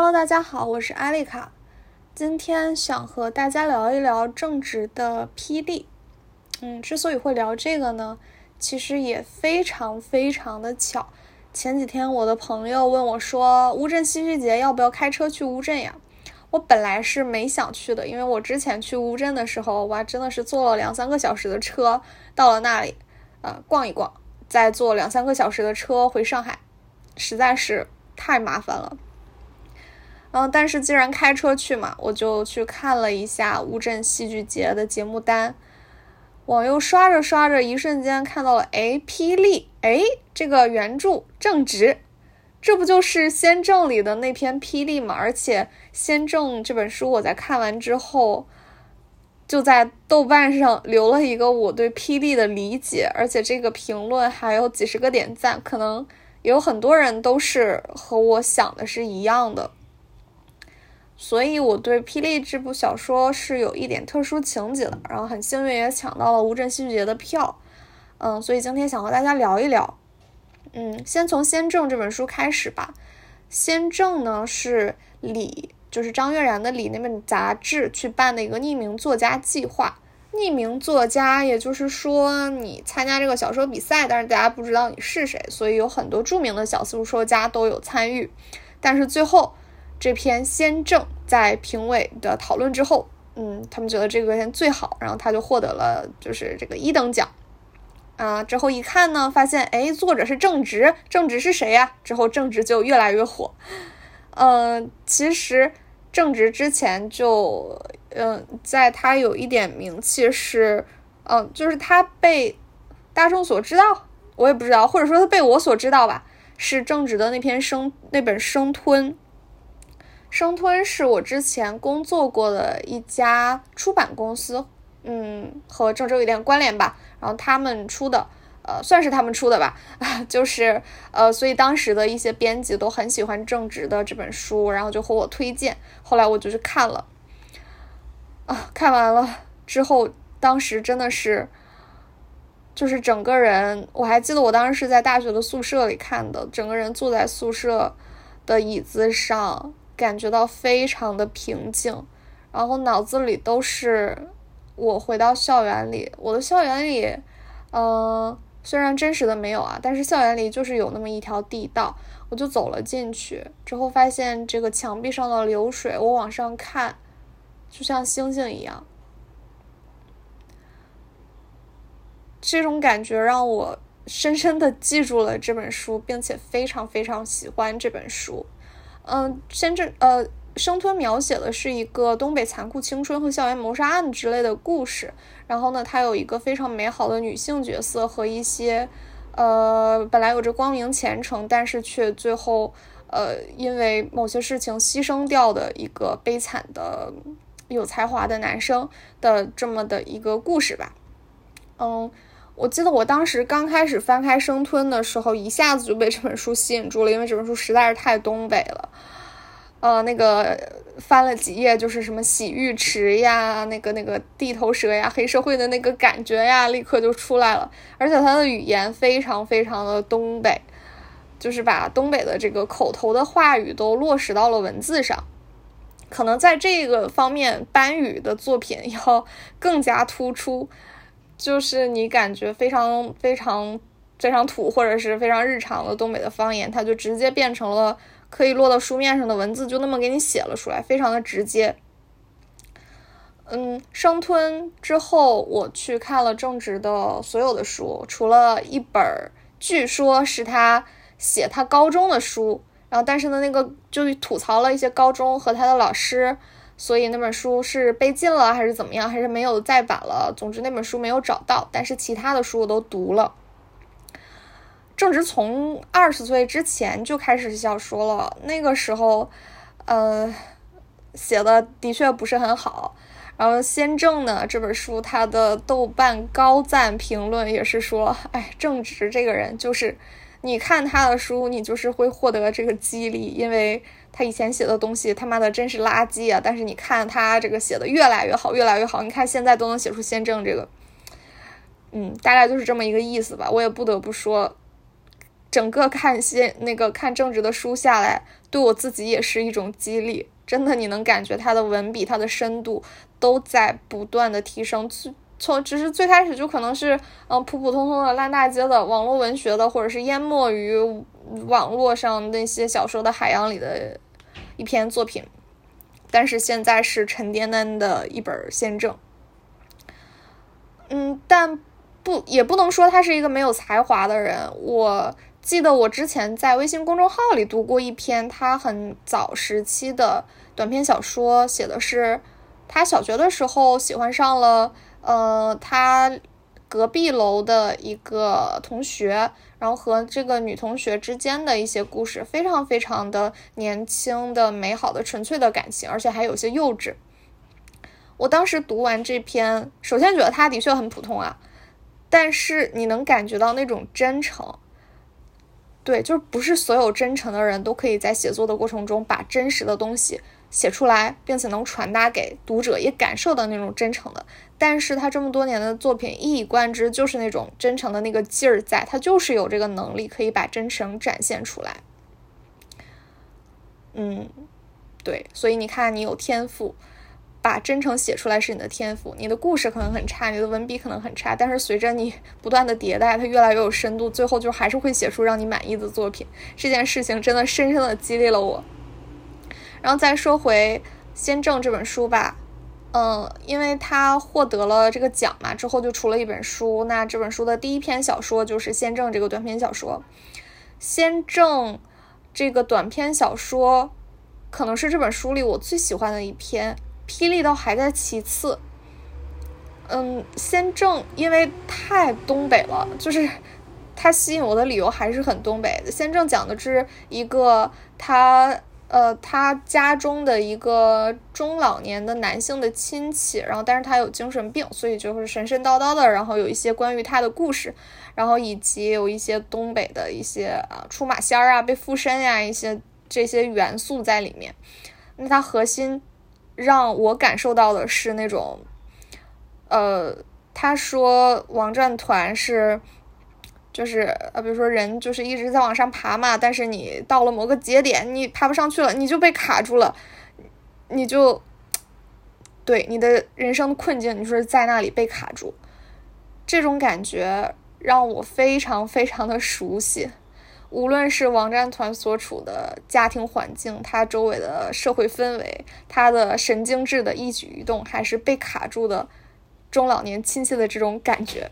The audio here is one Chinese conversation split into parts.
Hello，大家好，我是艾丽卡。今天想和大家聊一聊正直的霹雳。嗯，之所以会聊这个呢，其实也非常非常的巧。前几天我的朋友问我说：“乌镇戏剧节要不要开车去乌镇呀？”我本来是没想去的，因为我之前去乌镇的时候，哇，真的是坐了两三个小时的车到了那里，呃，逛一逛，再坐两三个小时的车回上海，实在是太麻烦了。嗯，但是既然开车去嘛，我就去看了一下乌镇戏剧节的节目单。往右刷着刷着，一瞬间看到了，哎，霹雳，哎，这个原著正直，这不就是《先正》里的那篇霹雳吗？而且《先正》这本书我在看完之后，就在豆瓣上留了一个我对霹雳的理解，而且这个评论还有几十个点赞，可能有很多人都是和我想的是一样的。所以我对《霹雳》这部小说是有一点特殊情节的，然后很幸运也抢到了乌镇戏剧节的票，嗯，所以今天想和大家聊一聊，嗯，先从《先正》这本书开始吧，《先正》呢是李，就是张悦然的李那本杂志去办的一个匿名作家计划，匿名作家，也就是说你参加这个小说比赛，但是大家不知道你是谁，所以有很多著名的小说家都有参与，但是最后。这篇《先正》在评委的讨论之后，嗯，他们觉得这个篇最好，然后他就获得了就是这个一等奖。啊，之后一看呢，发现哎，作者是正直，正直是谁呀？之后正直就越来越火。嗯，其实正直之前就，嗯，在他有一点名气是，嗯，就是他被大众所知道，我也不知道，或者说他被我所知道吧，是正直的那篇生那本《生吞》。生吞是我之前工作过的一家出版公司，嗯，和郑州有点关联吧。然后他们出的，呃，算是他们出的吧，就是呃，所以当时的一些编辑都很喜欢正直的这本书，然后就和我推荐。后来我就去看了，啊，看完了之后，当时真的是，就是整个人，我还记得我当时是在大学的宿舍里看的，整个人坐在宿舍的椅子上。感觉到非常的平静，然后脑子里都是我回到校园里，我的校园里，嗯，虽然真实的没有啊，但是校园里就是有那么一条地道，我就走了进去，之后发现这个墙壁上的流水，我往上看，就像星星一样，这种感觉让我深深的记住了这本书，并且非常非常喜欢这本书。嗯，先这呃，生吞描写的是一个东北残酷青春和校园谋杀案之类的故事。然后呢，它有一个非常美好的女性角色和一些呃本来有着光明前程，但是却最后呃因为某些事情牺牲掉的一个悲惨的有才华的男生的这么的一个故事吧。嗯。我记得我当时刚开始翻开《生吞》的时候，一下子就被这本书吸引住了，因为这本书实在是太东北了。呃，那个翻了几页，就是什么洗浴池呀，那个那个地头蛇呀，黑社会的那个感觉呀，立刻就出来了。而且他的语言非常非常的东北，就是把东北的这个口头的话语都落实到了文字上。可能在这个方面，班宇的作品要更加突出。就是你感觉非常非常非常土，或者是非常日常的东北的方言，它就直接变成了可以落到书面上的文字，就那么给你写了出来，非常的直接。嗯，生吞之后，我去看了正直的所有的书，除了一本据说是他写他高中的书，然后但是呢，那个就吐槽了一些高中和他的老师。所以那本书是被禁了还是怎么样，还是没有再版了？总之那本书没有找到，但是其他的书我都读了。正值从二十岁之前就开始小说了，那个时候，呃，写的的确不是很好。然后先正呢这本书，他的豆瓣高赞评论也是说，哎，正直这个人就是，你看他的书，你就是会获得这个激励，因为。他以前写的东西他妈的真是垃圾啊！但是你看他这个写的越来越好，越来越好。你看现在都能写出先正这个，嗯，大概就是这么一个意思吧。我也不得不说，整个看些那个看正直的书下来，对我自己也是一种激励。真的，你能感觉他的文笔、他的深度都在不断的提升。从只是最开始就可能是嗯普普通通的烂大街的网络文学的，或者是淹没于网络上那些小说的海洋里的一篇作品，但是现在是沉甸甸的一本宪政。嗯，但不也不能说他是一个没有才华的人。我记得我之前在微信公众号里读过一篇他很早时期的短篇小说，写的是他小学的时候喜欢上了。呃，他隔壁楼的一个同学，然后和这个女同学之间的一些故事，非常非常的年轻的、美好的、纯粹的感情，而且还有些幼稚。我当时读完这篇，首先觉得他的确很普通啊，但是你能感觉到那种真诚。对，就是不是所有真诚的人都可以在写作的过程中把真实的东西。写出来，并且能传达给读者，也感受到那种真诚的。但是他这么多年的作品一以贯之就是那种真诚的那个劲儿，在他就是有这个能力可以把真诚展现出来。嗯，对，所以你看，你有天赋，把真诚写出来是你的天赋。你的故事可能很差，你的文笔可能很差，但是随着你不断的迭代，它越来越有深度，最后就还是会写出让你满意的作品。这件事情真的深深的激励了我。然后再说回《先正》这本书吧，嗯，因为他获得了这个奖嘛，之后就出了一本书。那这本书的第一篇小说就是《先正》这个短篇小说，《先正》这个短篇小说可能是这本书里我最喜欢的一篇，《霹雳》倒还在其次。嗯，《先正》因为太东北了，就是它吸引我的理由还是很东北的。《先正》讲的是一个他。呃，他家中的一个中老年的男性的亲戚，然后但是他有精神病，所以就是神神叨叨的，然后有一些关于他的故事，然后以及有一些东北的一些啊出马仙儿啊被附身呀一些这些元素在里面。那它核心让我感受到的是那种，呃，他说王战团是。就是呃，比如说人就是一直在往上爬嘛，但是你到了某个节点，你爬不上去了，你就被卡住了，你就对你的人生的困境，你说在那里被卡住，这种感觉让我非常非常的熟悉。无论是王占团所处的家庭环境，他周围的社会氛围，他的神经质的一举一动，还是被卡住的中老年亲戚的这种感觉。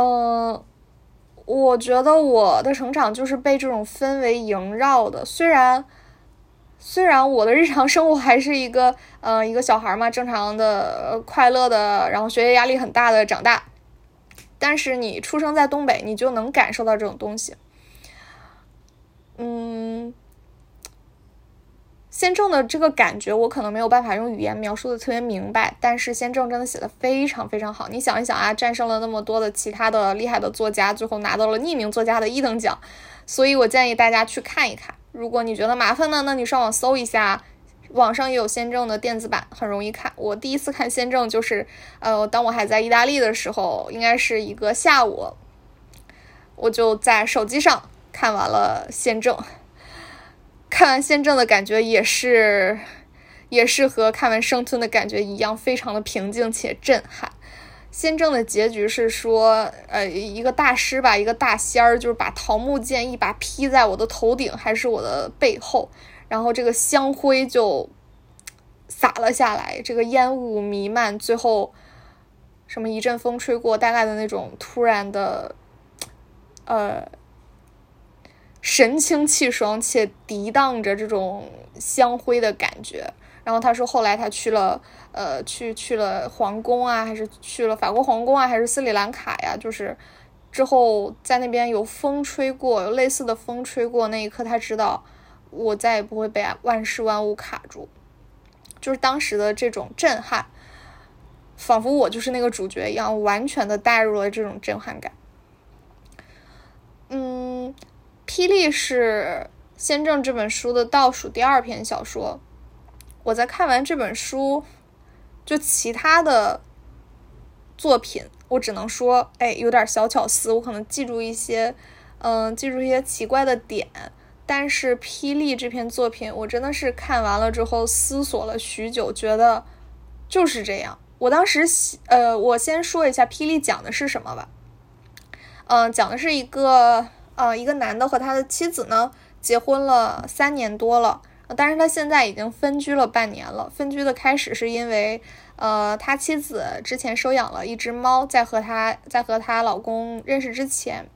嗯，我觉得我的成长就是被这种氛围萦绕的。虽然，虽然我的日常生活还是一个，呃，一个小孩嘛，正常的、快乐的，然后学业压力很大的长大，但是你出生在东北，你就能感受到这种东西。嗯。先正的这个感觉，我可能没有办法用语言描述的特别明白，但是先正真的写的非常非常好。你想一想啊，战胜了那么多的其他的厉害的作家，最后拿到了匿名作家的一等奖，所以我建议大家去看一看。如果你觉得麻烦呢，那你上网搜一下，网上也有先正的电子版，很容易看。我第一次看先正就是，呃，当我还在意大利的时候，应该是一个下午，我就在手机上看完了先正。看完《宪政》的感觉也是，也是和看完《生吞》的感觉一样，非常的平静且震撼。《宪政》的结局是说，呃，一个大师吧，一个大仙儿，就是把桃木剑一把劈在我的头顶，还是我的背后，然后这个香灰就洒了下来，这个烟雾弥漫，最后什么一阵风吹过，大概的那种突然的，呃。神清气爽且涤荡着这种香灰的感觉。然后他说，后来他去了，呃，去去了皇宫啊，还是去了法国皇宫啊，还是斯里兰卡呀？就是之后在那边有风吹过，有类似的风吹过，那一刻他知道，我再也不会被万事万物卡住。就是当时的这种震撼，仿佛我就是那个主角一样，完全的带入了这种震撼感。嗯。《霹雳》是《先正》这本书的倒数第二篇小说。我在看完这本书，就其他的作品，我只能说，哎，有点小巧思。我可能记住一些，嗯，记住一些奇怪的点。但是《霹雳》这篇作品，我真的是看完了之后思索了许久，觉得就是这样。我当时，呃，我先说一下《霹雳》讲的是什么吧。嗯，讲的是一个，呃，一个男的和他的妻子呢结婚了三年多了，但是他现在已经分居了半年了。分居的开始是因为，呃，他妻子之前收养了一只猫，在和他在和他老公认识之前，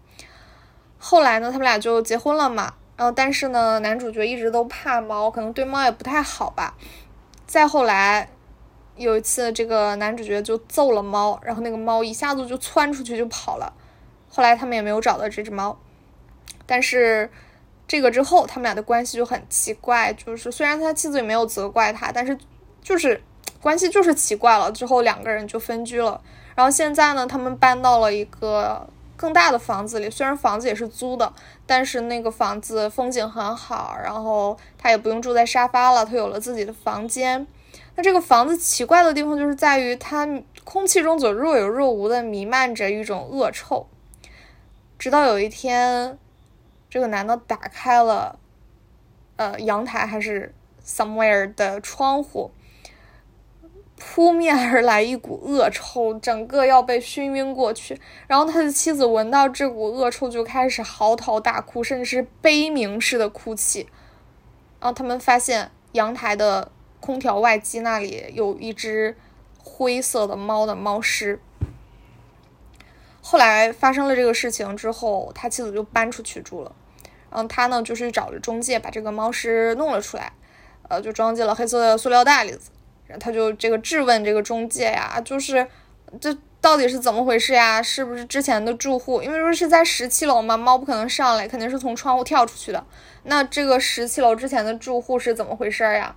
后来呢，他们俩就结婚了嘛。然后，但是呢，男主角一直都怕猫，可能对猫也不太好吧。再后来，有一次，这个男主角就揍了猫，然后那个猫一下子就窜出去就跑了。后来他们也没有找到这只猫。但是这个之后，他们俩的关系就很奇怪，就是虽然他妻子也没有责怪他，但是就是关系就是奇怪了。之后两个人就分居了。然后现在呢，他们搬到了一个。更大的房子里，虽然房子也是租的，但是那个房子风景很好，然后他也不用住在沙发了，他有了自己的房间。那这个房子奇怪的地方就是在于，它空气中总若有若无的弥漫着一种恶臭。直到有一天，这个男的打开了，呃，阳台还是 somewhere 的窗户。扑面而来一股恶臭，整个要被熏晕过去。然后他的妻子闻到这股恶臭，就开始嚎啕大哭，甚至是悲鸣式的哭泣。然后他们发现阳台的空调外机那里有一只灰色的猫的猫尸。后来发生了这个事情之后，他妻子就搬出去住了。然后他呢，就是找了中介把这个猫尸弄了出来，呃，就装进了黑色的塑料袋里。他就这个质问这个中介呀，就是这到底是怎么回事呀？是不是之前的住户？因为说是在十七楼嘛，猫不可能上来，肯定是从窗户跳出去的。那这个十七楼之前的住户是怎么回事呀？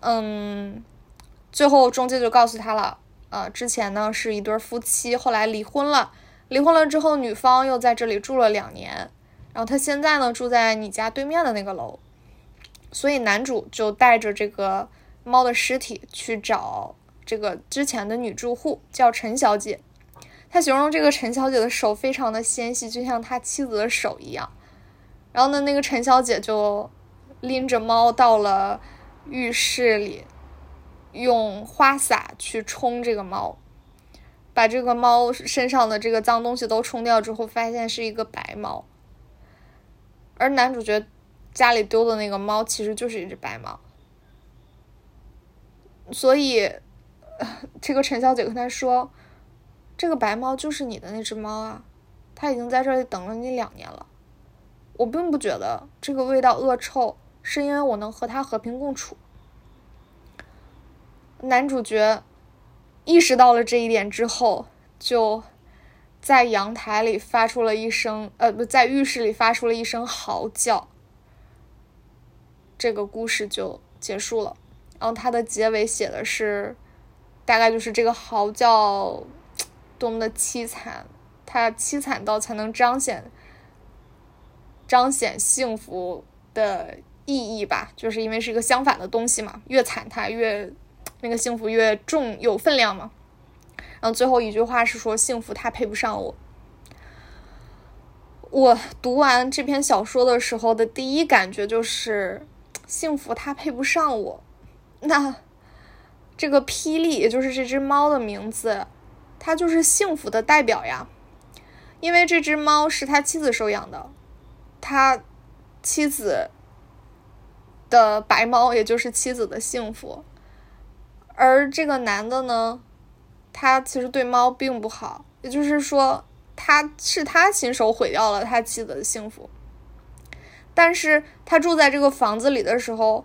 嗯，最后中介就告诉他了，呃，之前呢是一对夫妻，后来离婚了。离婚了之后，女方又在这里住了两年，然后他现在呢住在你家对面的那个楼，所以男主就带着这个。猫的尸体去找这个之前的女住户，叫陈小姐。他形容这个陈小姐的手非常的纤细，就像他妻子的手一样。然后呢，那个陈小姐就拎着猫到了浴室里，用花洒去冲这个猫，把这个猫身上的这个脏东西都冲掉之后，发现是一个白猫。而男主角家里丢的那个猫，其实就是一只白猫。所以，这个陈小姐跟他说：“这个白猫就是你的那只猫啊，它已经在这里等了你两年了。我并不觉得这个味道恶臭，是因为我能和它和平共处。”男主角意识到了这一点之后，就在阳台里发出了一声，呃，不在浴室里发出了一声嚎叫。这个故事就结束了。然后它的结尾写的是，大概就是这个嚎叫多么的凄惨，它凄惨到才能彰显彰显幸福的意义吧，就是因为是一个相反的东西嘛，越惨它越那个幸福越重有分量嘛。然后最后一句话是说幸福它配不上我。我读完这篇小说的时候的第一感觉就是幸福它配不上我。那这个霹雳，也就是这只猫的名字，它就是幸福的代表呀。因为这只猫是他妻子收养的，他妻子的白猫，也就是妻子的幸福。而这个男的呢，他其实对猫并不好，也就是说，他是他亲手毁掉了他妻子的幸福。但是他住在这个房子里的时候。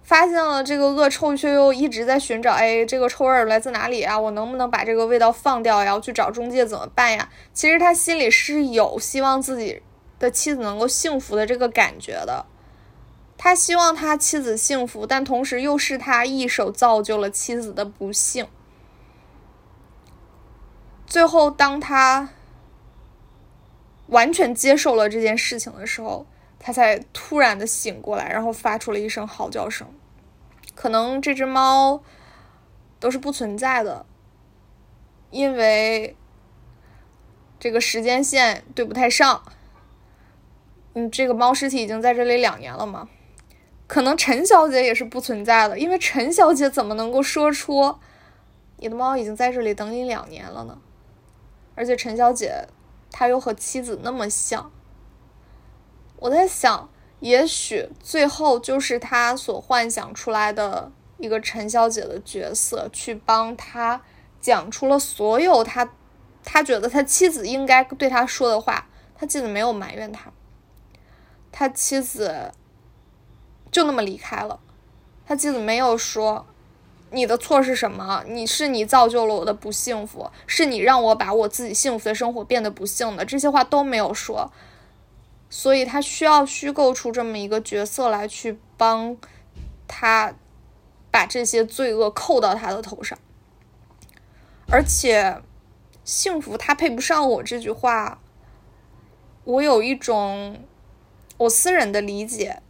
发现了这个恶臭，却又一直在寻找。哎，这个臭味来自哪里啊？我能不能把这个味道放掉呀？我去找中介怎么办呀？其实他心里是有希望自己的妻子能够幸福的这个感觉的。他希望他妻子幸福，但同时又是他一手造就了妻子的不幸。最后，当他完全接受了这件事情的时候。他才突然的醒过来，然后发出了一声嚎叫声。可能这只猫都是不存在的，因为这个时间线对不太上。嗯，这个猫尸体已经在这里两年了嘛，可能陈小姐也是不存在的，因为陈小姐怎么能够说出你的猫已经在这里等你两年了呢？而且陈小姐她又和妻子那么像，我在想，也许最后就是他所幻想出来的一个陈小姐的角色，去帮他讲出了所有他他觉得他妻子应该对他说的话。他妻子没有埋怨他，他妻子就那么离开了。他妻子没有说。你的错是什么？你是你造就了我的不幸福，是你让我把我自己幸福的生活变得不幸的。这些话都没有说，所以他需要虚构出这么一个角色来去帮他把这些罪恶扣到他的头上。而且，幸福他配不上我这句话，我有一种我私人的理解。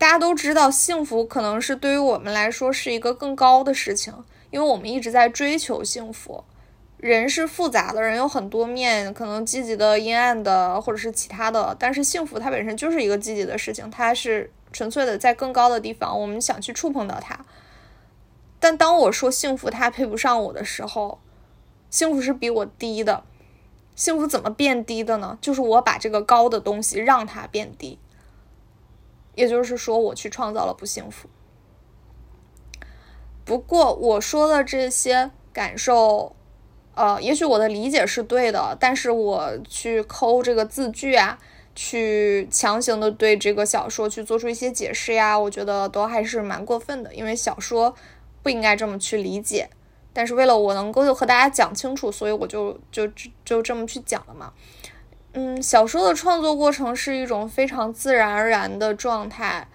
大家都知道，幸福可能是对于我们来说是一个更高的事情，因为我们一直在追求幸福。人是复杂的，人有很多面，可能积极的、阴暗的，或者是其他的。但是幸福它本身就是一个积极的事情，它是纯粹的在更高的地方，我们想去触碰到它。但当我说幸福它配不上我的时候，幸福是比我低的。幸福怎么变低的呢？就是我把这个高的东西让它变低。也就是说，我去创造了不幸福。不过我说的这些感受，呃，也许我的理解是对的，但是我去抠这个字句啊，去强行的对这个小说去做出一些解释呀，我觉得都还是蛮过分的，因为小说不应该这么去理解。但是为了我能够和大家讲清楚，所以我就就就这么去讲了嘛。嗯，小说的创作过程是一种非常自然而然的状态。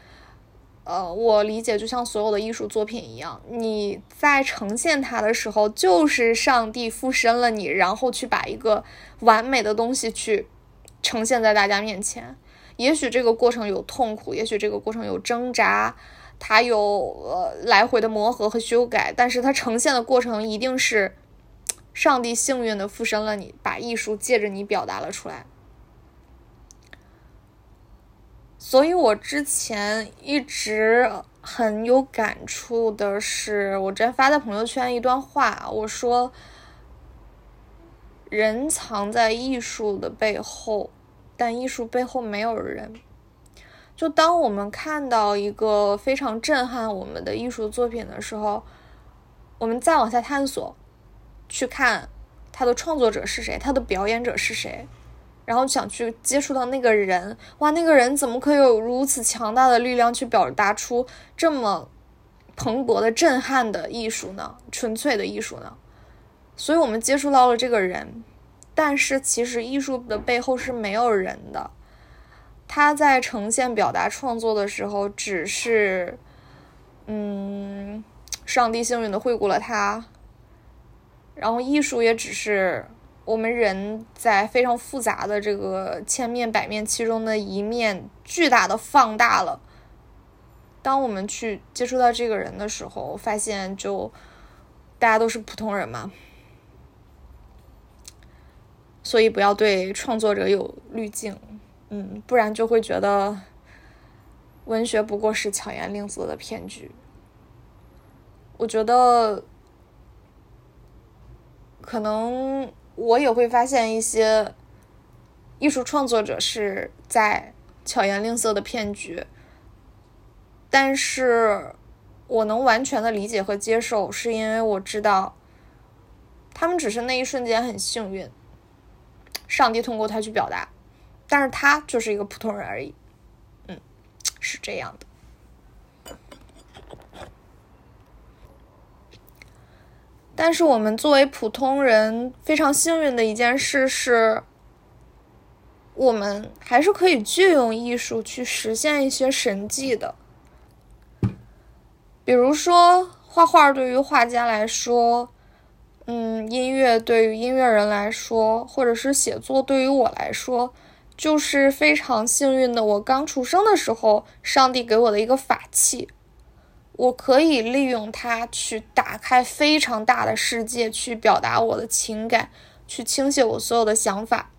呃，我理解就像所有的艺术作品一样，你在呈现它的时候，就是上帝附身了你，然后去把一个完美的东西去呈现在大家面前。也许这个过程有痛苦，也许这个过程有挣扎，它有呃来回的磨合和修改，但是它呈现的过程一定是。上帝幸运的附身了你，把艺术借着你表达了出来。所以我之前一直很有感触的是，我之前发在朋友圈一段话，我说：“人藏在艺术的背后，但艺术背后没有人。”就当我们看到一个非常震撼我们的艺术作品的时候，我们再往下探索。去看他的创作者是谁，他的表演者是谁，然后想去接触到那个人，哇，那个人怎么可以有如此强大的力量去表达出这么蓬勃的、震撼的艺术呢？纯粹的艺术呢？所以我们接触到了这个人，但是其实艺术的背后是没有人的，他在呈现、表达、创作的时候，只是，嗯，上帝幸运的惠顾了他。然后艺术也只是我们人在非常复杂的这个千面百面其中的一面，巨大的放大了。当我们去接触到这个人的时候，发现就大家都是普通人嘛，所以不要对创作者有滤镜，嗯，不然就会觉得文学不过是巧言令色的骗局。我觉得。可能我也会发现一些艺术创作者是在巧言令色的骗局，但是我能完全的理解和接受，是因为我知道他们只是那一瞬间很幸运，上帝通过他去表达，但是他就是一个普通人而已，嗯，是这样的。但是我们作为普通人，非常幸运的一件事是，我们还是可以借用艺术去实现一些神迹的。比如说，画画对于画家来说，嗯，音乐对于音乐人来说，或者是写作对于我来说，就是非常幸运的。我刚出生的时候，上帝给我的一个法器。我可以利用它去打开非常大的世界，去表达我的情感，去倾泻我所有的想法。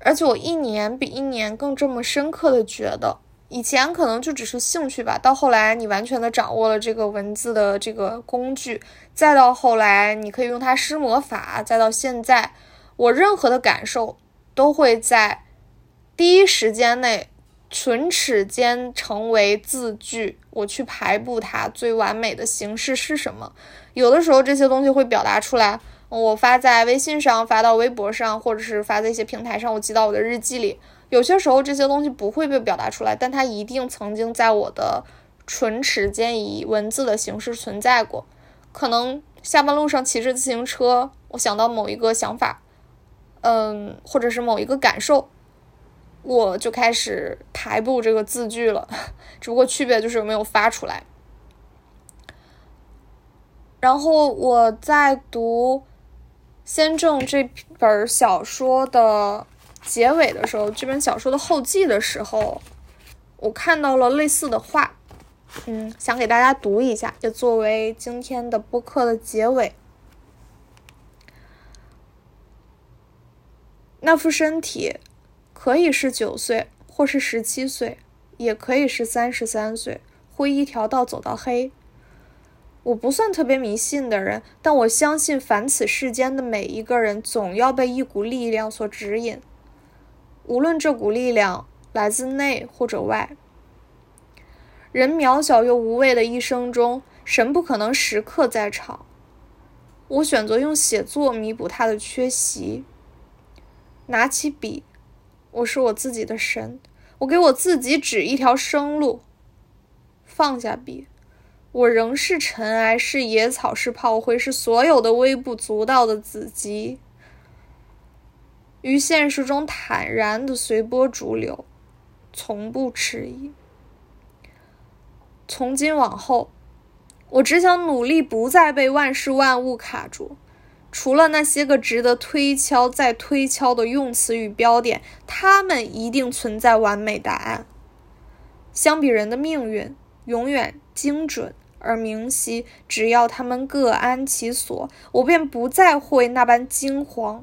而且我一年比一年更这么深刻的觉得，以前可能就只是兴趣吧，到后来你完全的掌握了这个文字的这个工具，再到后来你可以用它施魔法，再到现在，我任何的感受都会在第一时间内唇齿间成为字句，我去排布它最完美的形式是什么。有的时候这些东西会表达出来。我发在微信上，发到微博上，或者是发在一些平台上，我记到我的日记里。有些时候这些东西不会被表达出来，但它一定曾经在我的唇齿间以文字的形式存在过。可能下班路上骑着自行车，我想到某一个想法，嗯，或者是某一个感受，我就开始排布这个字句了。只不过区别就是没有发出来。然后我在读。先正这本小说的结尾的时候，这本小说的后记的时候，我看到了类似的话，嗯，想给大家读一下，也作为今天的播客的结尾。那副身体可以是九岁，或是十七岁，也可以是三十三岁，会一条道走到黑。我不算特别迷信的人，但我相信凡此世间的每一个人，总要被一股力量所指引，无论这股力量来自内或者外。人渺小又无畏的一生中，神不可能时刻在场。我选择用写作弥补他的缺席。拿起笔，我是我自己的神，我给我自己指一条生路。放下笔。我仍是尘埃，是野草，是炮灰，是所有的微不足道的子集，于现实中坦然的随波逐流，从不迟疑。从今往后，我只想努力，不再被万事万物卡住。除了那些个值得推敲再推敲的用词与标点，他们一定存在完美答案。相比人的命运，永远精准。而明晰，只要他们各安其所，我便不再会那般惊慌。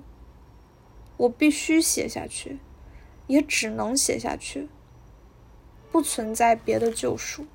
我必须写下去，也只能写下去，不存在别的救赎。